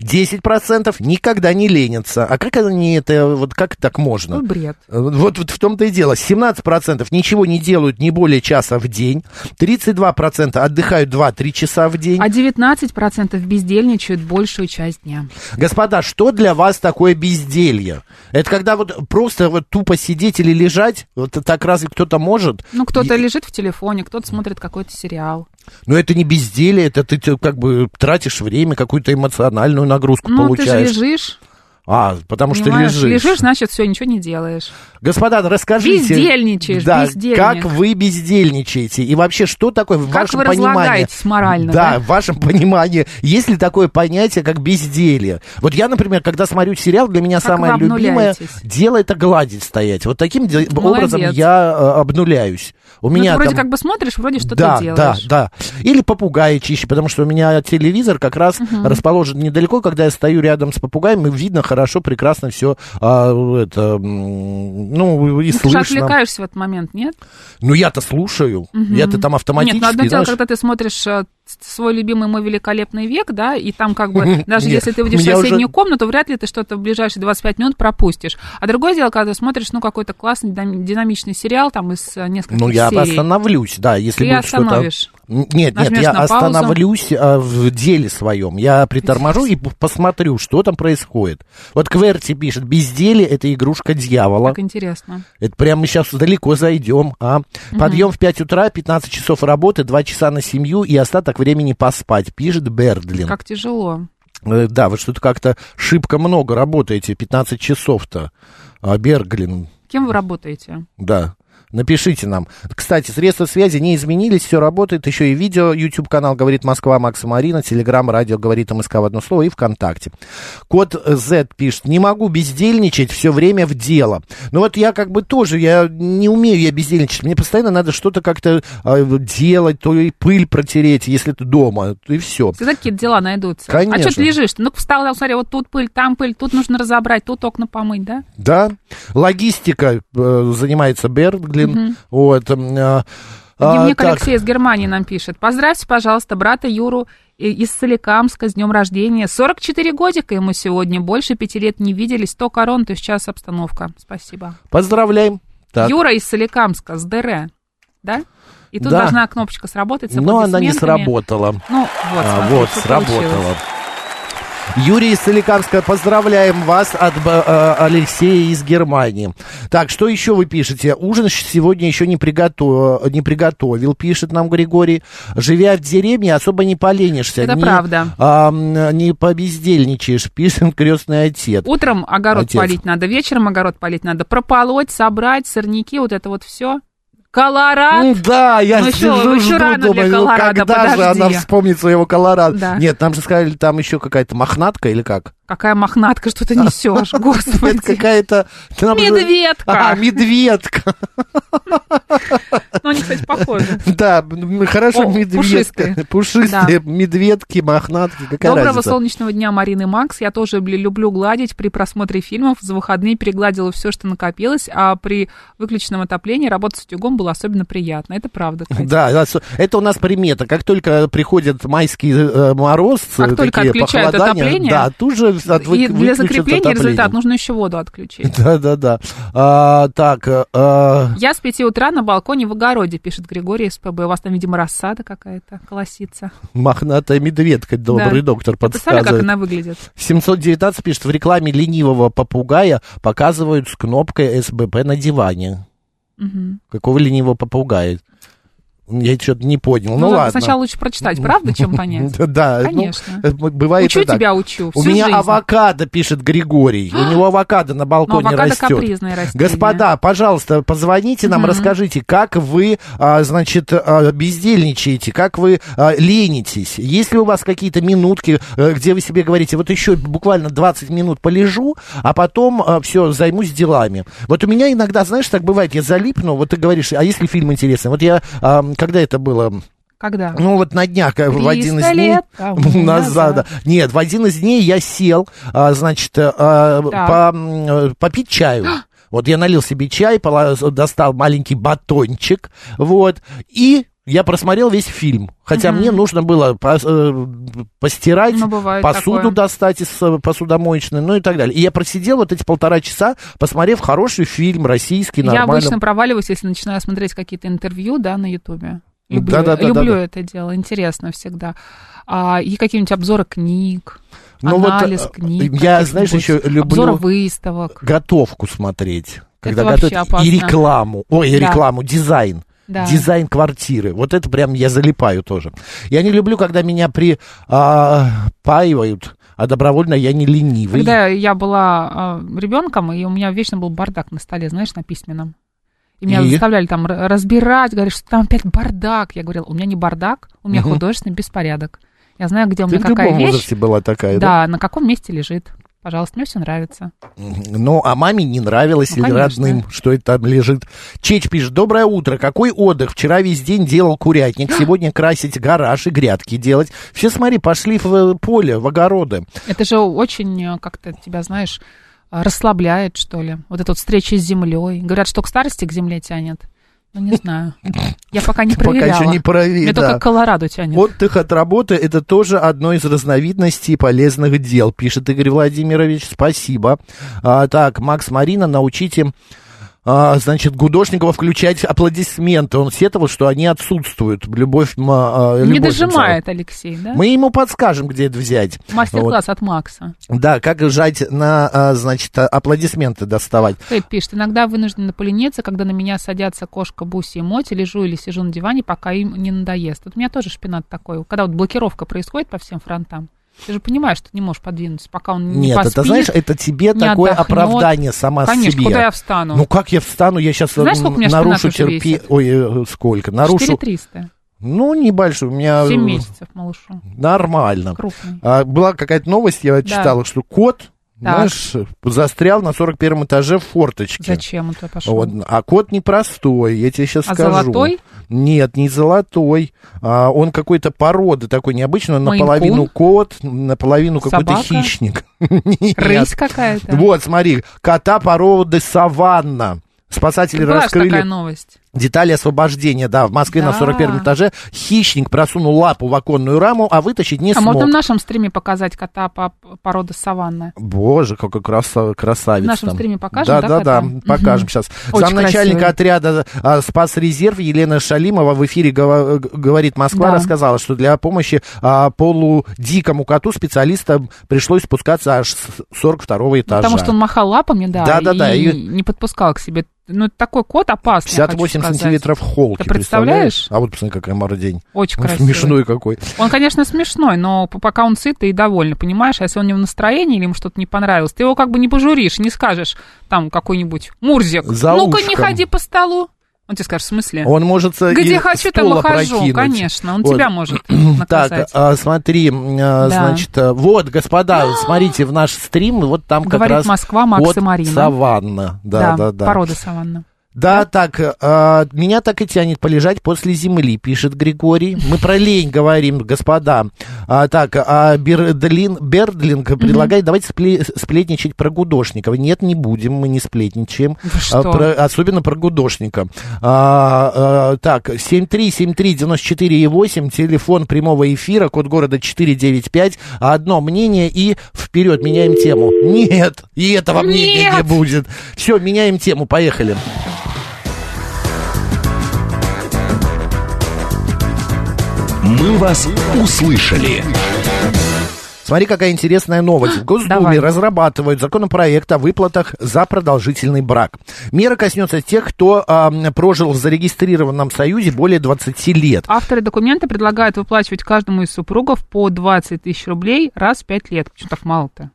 10% никогда не ленятся. А как они это, вот как так можно? Ну, бред. Вот, вот в том-то и дело. 17% ничего не делают не более часа в день. 32% отдыхают 2-3 часа в день. А 19% бездельничают большую часть дня. Господа, что для вас такое безделье? Это когда вот просто вот тупо сидеть или лежать? Вот так разве кто-то может? Ну, кто-то И- лежит в телефоне, кто-то смотрит какой-то сериал. Но это не безделье, это ты, ты как бы тратишь время, какую-то эмоциональную нагрузку Ну, ты же получаешь. лежишь, А, потому что понимаешь? лежишь. Лежишь, значит, все, ничего не делаешь. Господа, расскажите. Бездельничаешь, да, бездельник. как вы бездельничаете? И вообще, что такое в Как вашем вы понимании? разлагаетесь морально, Да, да? в вашем понимании. Есть ли такое понятие, как безделье? Вот я, например, когда смотрю сериал, для меня Как самое любимое дело это гладить стоять. Вот таким де- Молодец. образом я э, обнуляюсь. У Ну, меня ты вроде там- как бы смотришь, вроде что-то да, делаешь. Да, да. Или попугаи чище, потому что у меня телевизор как раз расположен недалеко, когда я стою рядом с попугаем, и видно хорошо, прекрасно все, это, м, ну, и Ну, ты же слышно. отвлекаешься в этот момент, нет? Ну, я-то слушаю, я-то там автоматически, Нет, ну одно дело, знаешь, когда ты смотришь э, свой любимый «Мой великолепный век», да, и там как бы, даже если ты выйдешь в соседнюю комнату, вряд ли ты что-то в ближайшие 25 минут пропустишь. А другое дело, когда ты смотришь, ну, какой-то классный динами- динамичный сериал, там, из э, нескольких ну, я серий. остановлюсь, да, если Ты будет что-то... Нет, нет, я паузу. остановлюсь а, в деле своем. Я приторможу и посмотрю, что там происходит. Вот Кверти пишет, безделие — это игрушка дьявола. Как интересно. Это прямо мы сейчас далеко зайдем. А? Подъем в 5 утра, 15 часов работы, 2 часа на семью и остаток времени поспать, пишет Бердлин. Как тяжело. Э, Да, вы что-то как-то шибко много работаете, 15 часов-то. А, Берглин, Кем вы работаете? да. Напишите нам. Кстати, средства связи не изменились, все работает. Еще и видео, YouTube-канал «Говорит Москва» Макса Марина, Телеграм, радио «Говорит МСК» в одно слово и ВКонтакте. Код Z пишет, не могу бездельничать все время в дело. Ну вот я как бы тоже, я не умею я бездельничать. Мне постоянно надо что-то как-то а, делать, то и пыль протереть, если ты дома, и все. Всегда какие-то дела найдутся. Конечно. А что ты лежишь? Ну, встал, там, смотри, вот тут пыль, там пыль, тут нужно разобрать, тут окна помыть, да? Да, логистика э, занимается Берглин. Вот, м, а, а, Дневник. Алексей из Германии нам пишет. Поздравьте, пожалуйста, брата Юру из Соликамска с днем рождения. 44 годика ему сегодня. Больше пяти лет не виделись. 100 корон, то сейчас обстановка. Спасибо. Поздравляем. Так. Юра из Соликамска с ДР. Да? И тут Да. должна кнопочка сработать Но она не сработала. Ну, вот, А, смотри, вот, что сработала. получилось. Юрий из Соликамска, поздравляем вас от э, э, Алексея из Германии. Так, что еще вы пишете? Ужин сегодня еще не, приготов... не приготовил, пишет нам Григорий. Живя в деревне, особо не поленишься. Это не, правда. а, не побездельничаешь, пишет крестный отец. Утром огород Отец. полить надо, вечером огород полить надо, прополоть, собрать, сорняки, вот это вот все. Колорад. Ну да, я Ну сижу, что, жду, рано думаю, ну Колорадо, когда же подожди. она вспомнит своего Колорадо? Да. Нет, нам же сказали, там еще какая-то мохнатка или как? Какая мохнатка, что ты несешь, господи. Это какая-то... Медведка. А, медведка. Ну, они, кстати, похожи. Да, хорошо, медведка. пушистые. Медведки, мохнатки, какая Доброго солнечного дня, Марина и Макс. Я тоже люблю гладить при просмотре фильмов. За выходные перегладила все, что накопилось, а при выключенном отоплении работать с утюгом было особенно приятно. Это правда. Да, это у нас примета. Как только приходит майский э, мороз, Как э, только отключают отопление, да, тут же от, вы- И для закрепления результат нужно еще воду отключить. Да, да, да. А, так, э, Я с пяти утра на балконе в огороде, пишет Григорий СПБ. У вас там, видимо, рассада какая-то колосится. мохнатая медведка, добрый Да. доктор Представляю, как подсказывает. она выглядит. 719 пишет, в рекламе ленивого попугая показывают с кнопкой СБП на диване. Мгм. Какого ленивого попугая? Я что-то не понял. Ну, Ну, ладно. сначала лучше прочитать, правда, чем понять? Да, ну, Конечно. э, бывает Учу тебя, учу. У меня жизнь. авокадо, пишет Григорий. У него авокадо на балконе Ну, авокадо растет. капризное растение. Господа, пожалуйста, позвоните нам, расскажите, как вы, а, значит, а, бездельничаете, как вы а, ленитесь. Есть ли у вас какие-то минутки, э, где вы себе говорите, вот еще буквально 20 минут полежу, а потом все, займусь делами. Вот у меня иногда, знаешь, так бывает, я залипну, вот ты говоришь, а если фильм интересный? Вот я, когда это было? Когда? Ну, вот на днях, э, в один из 300 дней... тому назад, назад. да. Нет, в один из дней я сел, а, значит, э, а, по, э, попить чаю. Вот я налил себе чай, достал маленький батончик, вот, и я просмотрел весь фильм. Хотя Мгм. мне нужно было пос- э, постирать, Ну, посуду такое. достать из э, посудомоечной, ну и так далее. И я просидел вот эти полтора часа, посмотрев хороший фильм, российский, Я нормально. обычно проваливаюсь, если начинаю смотреть какие-то интервью, да, на Ютубе. Люблю, люблю это дело, интересно всегда. А, и какие-нибудь обзоры книг, Ну вот, анализ э, книг. я, знаешь, еще люблю- Обзоры выставок. готовку смотреть. Когда вообще готовят и рекламу. Ой, и Да. рекламу, дизайн. Да. Дизайн квартиры. Вот это прям я залипаю тоже. Я не люблю, когда меня припаивают, а добровольно я не ленивый. Когда я была ребенком, и у меня вечно был бардак на столе, знаешь, на письменном. И меня И? заставляли там разбирать, говорят, что там опять бардак. Я говорила, у меня не бардак, у меня Мгм. художественный беспорядок. Я знаю, где у Ты меня в какая любом вещь. возрасте была такая, да? Да, на каком месте лежит. Пожалуйста, мне все нравится. Ну, а маме не нравилось Ну, или конечно. родным, что это там лежит. Чеч пишет, доброе утро, какой отдых? Вчера весь день делал курятник, сегодня красить гараж и грядки делать. Все, смотри, пошли в э, поле, в огороды. Это же очень э, как-то тебя, знаешь, э, расслабляет, что ли. Вот эта вот встреча с землей. Говорят, что к старости к земле тянет. Ну, не знаю. Я пока не Пока проверяла. еще не проверила. Мне только к Колорадо тянет. Отдых от работы – это тоже одно из разновидностей полезных дел, пишет Игорь Владимирович. Спасибо. А, так, Макс Марина, научите, а, значит, Гудошникова включать аплодисменты. Он сетовал, что они отсутствуют. Любовь, а, не Любовь дожимает Алексей, да? Мы ему подскажем, где это взять. Мастер-класс от Макса. Вот. Да, как жать на, а, значит, аплодисменты доставать. Кэт пишет, иногда вынуждена полениться, когда на меня садятся кошка Буси и Моти, лежу или сижу на диване, пока им не надоест. Вот у меня тоже шпинат такой. Когда вот блокировка происходит по всем фронтам, ты же понимаешь, что ты не можешь подвинуться, пока он не Нет, поспит, это, знаешь, это тебе такое отдохнет. оправдание сама Конечно, себе. куда я встану? Ну как я встану, я сейчас Знаешь, сколько нарушу терпи... Ой, э, сколько? Нарушу... 4300. Ну, небольшой, у меня... э, 7 месяцев малышу. Нормально. Крупный. А, была какая-то новость, я читала, что кот, Так. знаешь, застрял на 41 этаже в форточке. Зачем он туда пошел? Вот, а кот непростой, я тебе сейчас А скажу. золотой? Нет, не золотой. А, он какой-то породы такой необычный, он наполовину кот, наполовину какой-то хищник. Рысь какая-то. Вот, смотри, кота породы саванна. Спасатели Была раскрыли такая новость. Детали освобождения. Да, в Москве на Да. 41 этаже хищник просунул лапу в оконную раму, а вытащить не а смог. можно в нашем стриме показать кота по породы саванны? Боже, какой краса- красавец. В нашем там. стриме покажем, да? да, Да, да, покажем сейчас. Очень Замначальника красивый. отряда а, «Спасрезерв» Елена Шалимова в эфире «Говорит Москва» Да. рассказала, что для помощи а, полудикому коту специалистам пришлось спускаться аж с 42 этажа. Потому что он махал лапами, да, Да-да-да, и, и- не подпускал к себе. Ну, такой кот опасный, я хочу 58 сказать. сантиметров холки, Ты представляешь? А вот посмотри, какая мордень. Очень Он красивый. Смешной какой. Он, конечно, смешной, но пока он сытый и довольный, понимаешь? А если он не в настроении или ему что-то не понравилось, ты его как бы не пожуришь, не скажешь там какой-нибудь Мурзик, За ну-ка не ходи по столу. Он тебе скажет, в смысле? Он может Где из хочу, там и хожу, конечно. Он Вот. тебя может Так, наказать. а, смотри, а, значит, а, вот, господа, смотрите, в наш стрим, вот там как Говорит раз Москва, Макс от и Марина. Саванна, да, да, да. порода саванна. Да, так, а, меня так и тянет полежать после земли, пишет Григорий. Мы про лень говорим, господа. А, так, а Бердлин, Бердлинг предлагает, давайте спле- сплетничать про Гудошникова. Нет, не будем, мы не сплетничаем. А, про- особенно про Гудошника. А, а, так, 7373948, телефон прямого эфира, код города 495. Одно мнение и вперед, меняем тему. Нет, и этого мнения не Нет! будет. Все, меняем тему, поехали. «Мы вас услышали». Смотри, какая интересная новость. В Госдуме Давай. разрабатывают законопроект о выплатах за продолжительный брак. Мера коснется тех, кто а, прожил в зарегистрированном союзе более 20 лет. Авторы документа предлагают выплачивать каждому из супругов по 20 тысяч рублей раз в 5 лет. Почему так мало-то?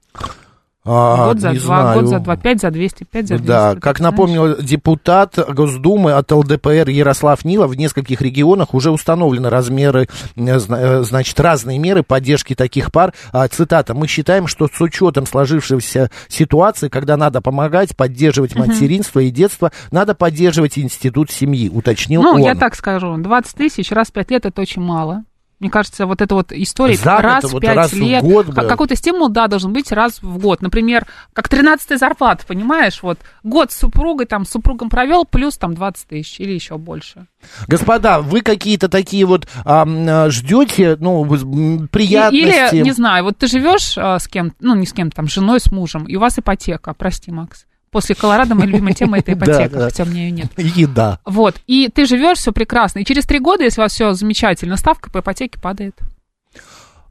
А, год за не два, знаю. год за два, пять за 200, пять за 200. Да, Ты как знаешь? напомнил депутат Госдумы от ЛДПР Ярослав Нилов, в нескольких регионах уже установлены размеры, э, э, значит, разные меры поддержки таких пар. А, Цитата. «Мы считаем, что с учетом сложившейся ситуации, когда надо помогать, поддерживать материнство и детство, надо поддерживать институт семьи», уточнил Ну, он. я так скажу, 20 тысяч раз в 5 лет это очень мало. Мне кажется, вот эта вот история За год, раз в вот 5 раз в лет, год бы. ка- какой-то стимул, да, должен быть раз в год. Например, как 13 зарплата, понимаешь? Вот год с супругой, там, с супругом провел, плюс там 20 тысяч или еще больше. Господа, вы какие-то такие вот а, ждете, ну, приятности? Или, не знаю, вот ты живешь а, с кем ну, не с кем, там, с женой, с мужем, и у вас ипотека, прости, Макс. После Колорадо моя любимая тема это ипотека, Да, да. хотя у меня ее нет. Еда. Вот, и ты живешь, все прекрасно, и через три года, если у вас все замечательно, ставка по ипотеке падает.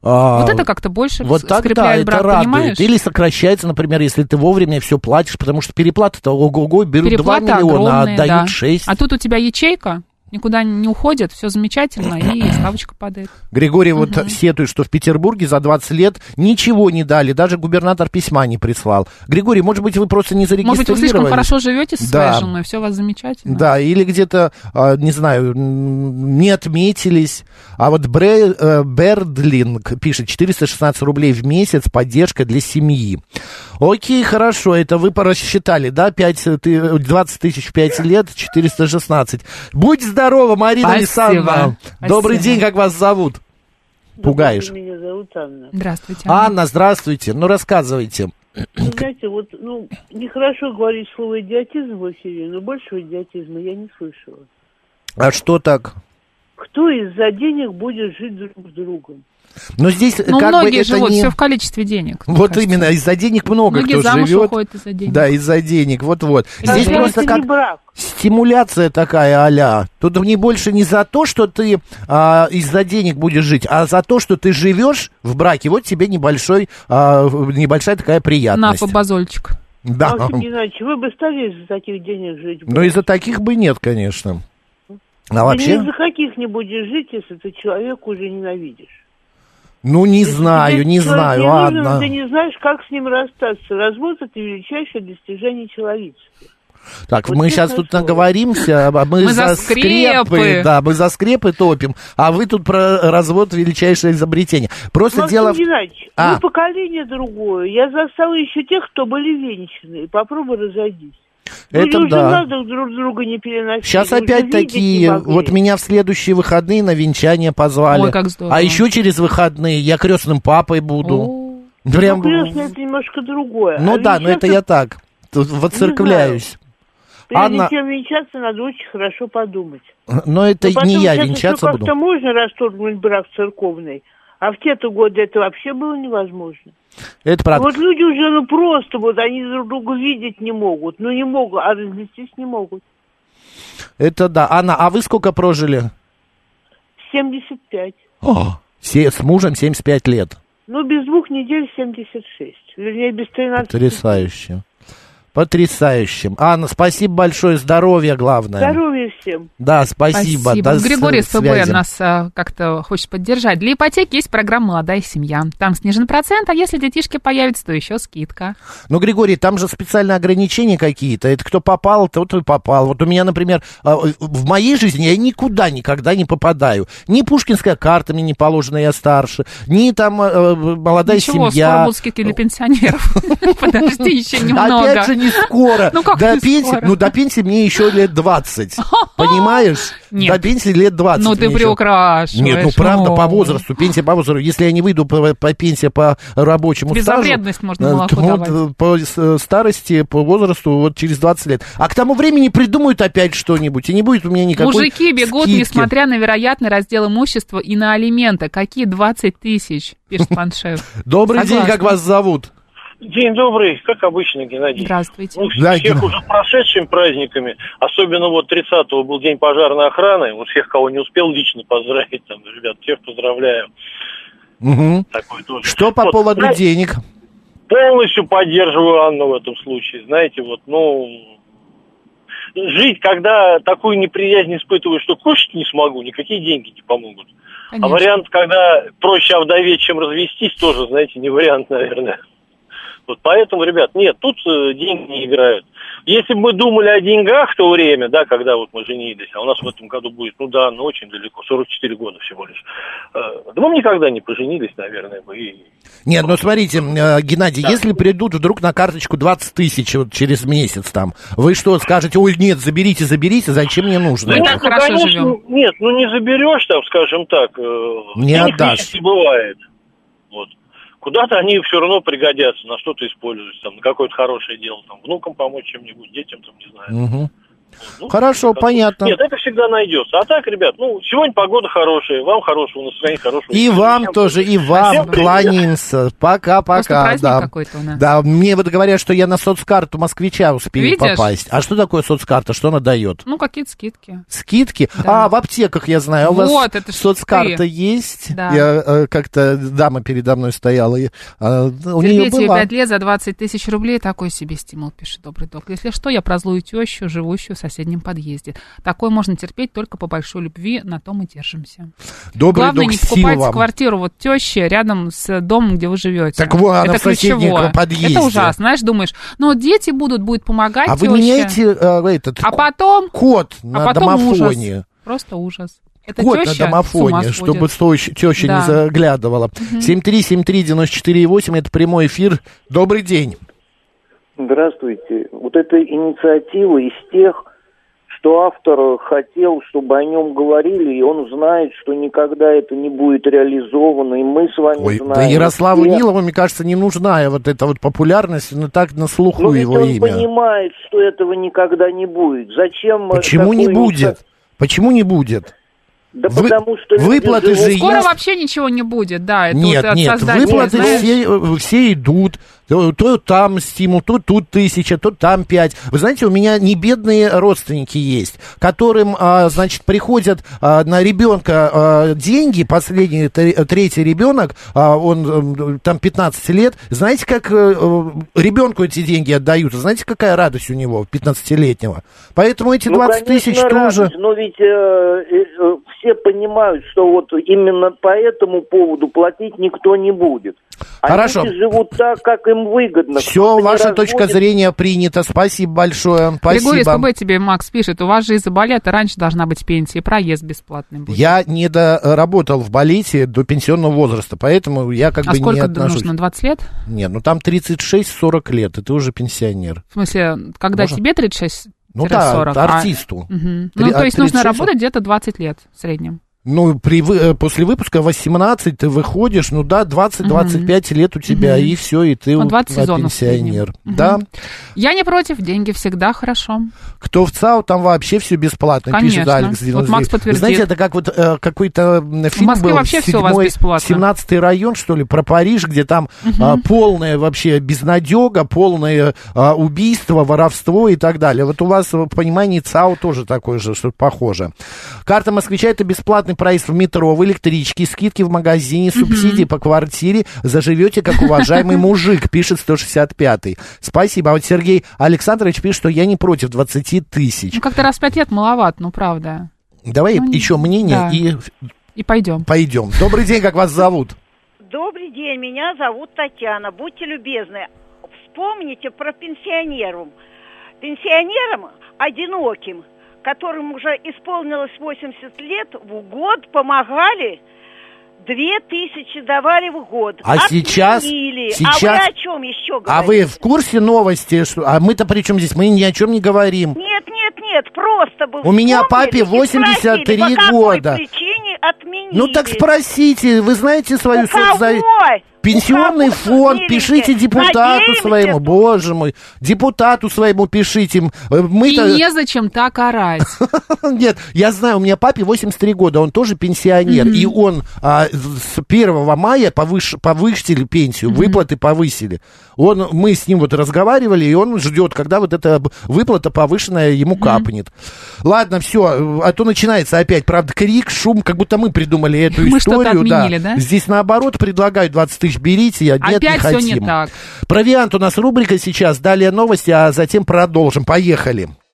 А, вот это как-то больше Вот так, да, скрепляет это брак, радует. понимаешь? Или сокращается, например, если ты вовремя все платишь, потому что переплаты-то ого-го, берут Переплаты 2 миллиона, а огромные, отдают да. 6. А тут у тебя ячейка, никуда не уходит, все замечательно, и ставочка падает. Григорий вот сетует, что в Петербурге за 20 лет ничего не дали, даже губернатор письма не прислал. Григорий, может быть, вы просто не Может быть, вы зарегистрировались? слишком хорошо живете со Да. своей женой, все у вас замечательно. Да, или где-то, а, не знаю, не отметились. А вот Бре, э, Бердлинг пишет 416 рублей в месяц, поддержка для семьи. Окей, хорошо, это вы порасчитали, да, 5, ты, 20 тысяч в 5 лет, 416. Будь здорова, Марина Спасибо. Александровна. Добрый Спасибо. день, как вас зовут? Пугаешь. Меня зовут Анна. Здравствуйте. Анна, здравствуйте. Ну, рассказывайте. Вы знаете, вот, ну, нехорошо говорить слово идиотизм в эфире, но большего идиотизма я не слышала. А что так? Кто из-за денег будет жить друг с другом? Но здесь Ну, как бы многие это живут не... все в количестве денег. Вот кажется. именно, из-за денег много Многие кто замуж живет. уходят из-за денег. Да, из-за денег, вот-вот. Тогда Здесь просто как брак. стимуляция такая а Тут не больше не за то, что ты а, из-за денег будешь жить, а за то, что ты живешь в браке. Вот тебе небольшой, а, небольшая такая На, приятность. побазольчик. Да. Максим Геннадьевич, вы бы стали из-за таких денег жить? Но из-за таких бы нет, конечно. А Да вообще, ни из-за каких не будешь жить, если ты человека уже ненавидишь. Ну не Если знаю, не знаю, не нужен, ладно. Ты не знаешь, как с ним расстаться. Развод – это величайшее достижение человечества. Так, Вот мы сейчас тут слово. наговоримся, а мы, Мы за скрепы. скрепы, да, мы за скрепы топим, а вы тут про развод величайшее изобретение. Просто Максим дело... в- Геннадьевич, А. вы поколение другое. Я застала еще тех, кто были венчаны. Попробуй разойдись. Это Люди да. уже надо друг друга не переносили. Сейчас опять такие, вот меня в следующие выходные на венчание позвали. Ой, как здорово. А еще через выходные я крестным папой буду. О, Прям, Ну, крестное это немножко другое. ну А да, но это я так, воцерквляюсь. Прежде Анна- чем венчаться, надо очень хорошо подумать. Но это Но потом не я венчаться буду. как-то можно расторгнуть брак церковный. А в те-то годы это вообще было невозможно. Это правда. Вот люди уже, ну просто, вот они друг друга видеть не могут. Ну не могут, а развестись не могут. Это да. Анна, а вы сколько прожили? 75. О, се- с мужем 75 лет. Ну, без двух недель 76. Вернее, без 13. Потрясающе. Потрясающе. Анна, спасибо большое, здоровья главное. Здоровья всем. Да, спасибо. Спасибо. До Вот Григорий с- СПБ нас а, как-то хочет поддержать. Для ипотеки есть программа «Молодая семья». Там снижен процент, а если детишки появятся, то еще скидка. Ну, Григорий, там же специальные ограничения какие-то. Это кто попал, тот и попал. Вот у меня, например, а, в моей жизни я никуда никогда не попадаю. Ни пушкинская карта мне не положена, я старше, ни там э, молодая Ничего, скоро семья. будут скидки для пенсионеров. Подожди еще немного. Опять же, не скоро. Ну, как до пенсии, скоро? Ну, до пенсии мне еще лет 20. Понимаешь? Нет. До пенсии лет 20. Ну, ты приукрашиваешь. Нет, ну правда, ну. по возрасту, пенсия по возрасту. Если я не выйду по, по пенсии по рабочему стажу... можно э, молоко давать. э, по с- старости, по возрасту, вот через 20 лет. А к тому времени придумают опять что-нибудь, и не будет у меня никакой Мужики бегут, скидки. несмотря на вероятный раздел имущества и на алименты. Какие 20 тысяч, пишет Паншев. Добрый день, Согласна. как вас зовут? День добрый, как обычно, Геннадий. Здравствуйте. Ну, Да, всех Ген- уже прошедшими праздниками, особенно вот 30-го был день пожарной охраны, вот всех, кого не успел лично поздравить, там, ребят, всех поздравляю. Мгм. Такой тоже. Что по Вот, поводу знаете, денег? Полностью поддерживаю Анну в этом случае. Знаете, вот, ну, жить, когда такую неприязнь испытываю, что кушать не смогу, никакие деньги не помогут. Конечно. А вариант, когда проще овдоветь, чем развестись, тоже, знаете, не вариант, наверное. Вот поэтому, ребят, нет, тут э, деньги не играют. Если бы мы думали о деньгах в то время, да, когда вот мы женились, а у нас в этом году будет, ну да, ну очень далеко, 44 года всего лишь, э, да мы бы никогда не поженились, наверное, бы. И... Нет, ну смотрите, э, Геннадий, если придут вдруг на карточку 20 тысяч вот через месяц там, вы что, скажете, ой, нет, заберите, заберите, зачем мне нужно? Мы это?» так хорошо конечно, живем. Нет, ну не заберешь, там, скажем так. э, Не отдашь. бывает. Вот. Куда-то они все равно пригодятся, на что-то используются, там, на какое-то хорошее дело, там, внукам помочь чем-нибудь, детям, там, не знаю. Мгм. Ну, Хорошо, понятно. Нет, это всегда найдется. А так, ребят, ну, сегодня погода хорошая, вам хорошего настроения, хорошего. И вам Всем тоже, и вам Всем кланяемся. Пока-пока. Да. да, мне вот говорят, что я на соцкарту москвича успею Видишь? попасть. А что такое соцкарта? Что она дает? Ну, какие-то скидки. Скидки? Да. А, в аптеках я знаю. А у Вот, вас это соцкарта ты. есть? Да. Я э, как-то дама передо мной стояла. и, а, у нее была. 5 лет за 20 тысяч рублей, такой себе стимул, пишет добрый док. Если что, я про злую тещу, живущую в соседнем подъезде. Такое можно терпеть только по большой любви, на том и держимся. Добрый Главное, док, не вам. квартиру вот тещи рядом с домом, где вы живете. Так вот, она Это в соседнем ключевое. подъезде. Это ужасно. Знаешь, думаешь, ну, дети будут, будет помогать А вы тёще. меняете э, этот А потом... код на а потом домофоне? ужас. Просто ужас. Это Код на теща домофоне, чтобы теща Да. не заглядывала. 7373948, это прямой эфир. Добрый день. Здравствуйте. Вот эта инициатива из тех, что автор хотел, чтобы о нем говорили, и он знает, что никогда это не будет реализовано, и мы с вами Ой, знаем. да Ярославу все. Нилову, мне кажется, не нужна вот эта вот популярность, но так на слуху Но его он имя. понимает, что этого никогда не будет. Зачем? Почему не будет? Почему не будет? Да Вы- потому что выплаты же Скоро есть. вообще ничего не будет, да. Это Нет, вот от нет, выплаты знаешь. все, э, все идут. То, то там стимул, то тут тысяча, то там пять. Вы знаете, у меня не бедные родственники есть, которым, а, значит, приходят а, на ребенка а, деньги, последний, тре- третий ребенок, а, он там 15 лет. Знаете, как э, ребенку эти деньги отдают? Знаете, какая радость у него, 15-летнего? Поэтому эти Ну, 20 конечно, тысяч радость, тоже... Но ведь э, э, все понимают, что вот именно по этому поводу платить никто не будет. А Хорошо. люди живут так, как им выгодно. Все, ваша точка разводит. зрения принята. Спасибо большое. Спасибо. Григорий СПБ тебе, Макс, пишет, у вас же из-за балета раньше должна быть пенсия, проезд бесплатный будет. Я не доработал в балете до пенсионного возраста, поэтому я как а бы не сколько отношусь. нужно, 20 лет? Нет, ну там 36-40 лет, и ты уже пенсионер. В смысле, когда Можно? тебе 36 Ну да, 40, артисту. А. Три- Ну, то от есть нужно 36 работать где-то 20 лет в среднем. Ну, при, э, после выпуска 18 ты выходишь, ну да, 20-25 лет у тебя, Мгм. и все, и ты Ну, вот 20 на сезонов в среднем. пенсионер. Мгм. Да. Я не против, деньги всегда хорошо. Кто в ЦАУ, там вообще все бесплатно, пишет Конечно. Алекс. Вот 99. Макс подтвердит. знаете, это как вот э, какой-то м, фильм Москве был, вообще всё у вас бесплатно. 17 район, что ли, про Париж, где там а, полное вообще безнадега, полное а, убийство, воровство и так далее. Вот у вас в понимании ЦАУ тоже такое же, что похоже. Карта москвича это бесплатный бесплатный проезд в метро, в электричке, скидки в магазине, субсидии по квартире. Заживете, как уважаемый мужик, пишет 165-й. Спасибо. А вот Сергей Александрович пишет, что я не против 20 тысяч. Ну, как-то раз в пять лет маловато, ну, правда. Давай Ну, еще мнение да. и И пойдем. пойдем. Добрый день, как вас зовут? Добрый день, меня зовут Татьяна. Будьте любезны, вспомните про пенсионеров. Пенсионерам одиноким, которым уже исполнилось 80 лет, в год помогали две тысячи давали в год. А сейчас- Отменили. А сейчас- вы о чем еще говорите? А вы в курсе новости? Что... А мы-то при чем здесь? Мы ни о чем не говорим. Нет, нет, нет, просто бы У меня папе и 83 спросили, по года. причине отменили. Ну так спросите, вы знаете свою У кого? Пенсионный фонд, пишите депутату надеемся, своему, боже мой, депутату своему пишите. Э, Мы-то... И незачем так орать. Нет, я знаю, у меня папе 83 года, он тоже пенсионер, и он а, с 1 мая повыш, повысили пенсию, выплаты повысили. Он, мы с ним вот разговаривали, и он ждет, когда вот эта выплата повышенная ему капнет. Ладно, все, а то начинается опять, правда, крик, шум, как будто мы придумали эту Мы что-то историю. отменили, да? Здесь наоборот предлагают 20 тысяч берите, я нет, Опять не хотим. не так. Провиант у нас рубрика сейчас, далее новости, а затем продолжим. Поехали.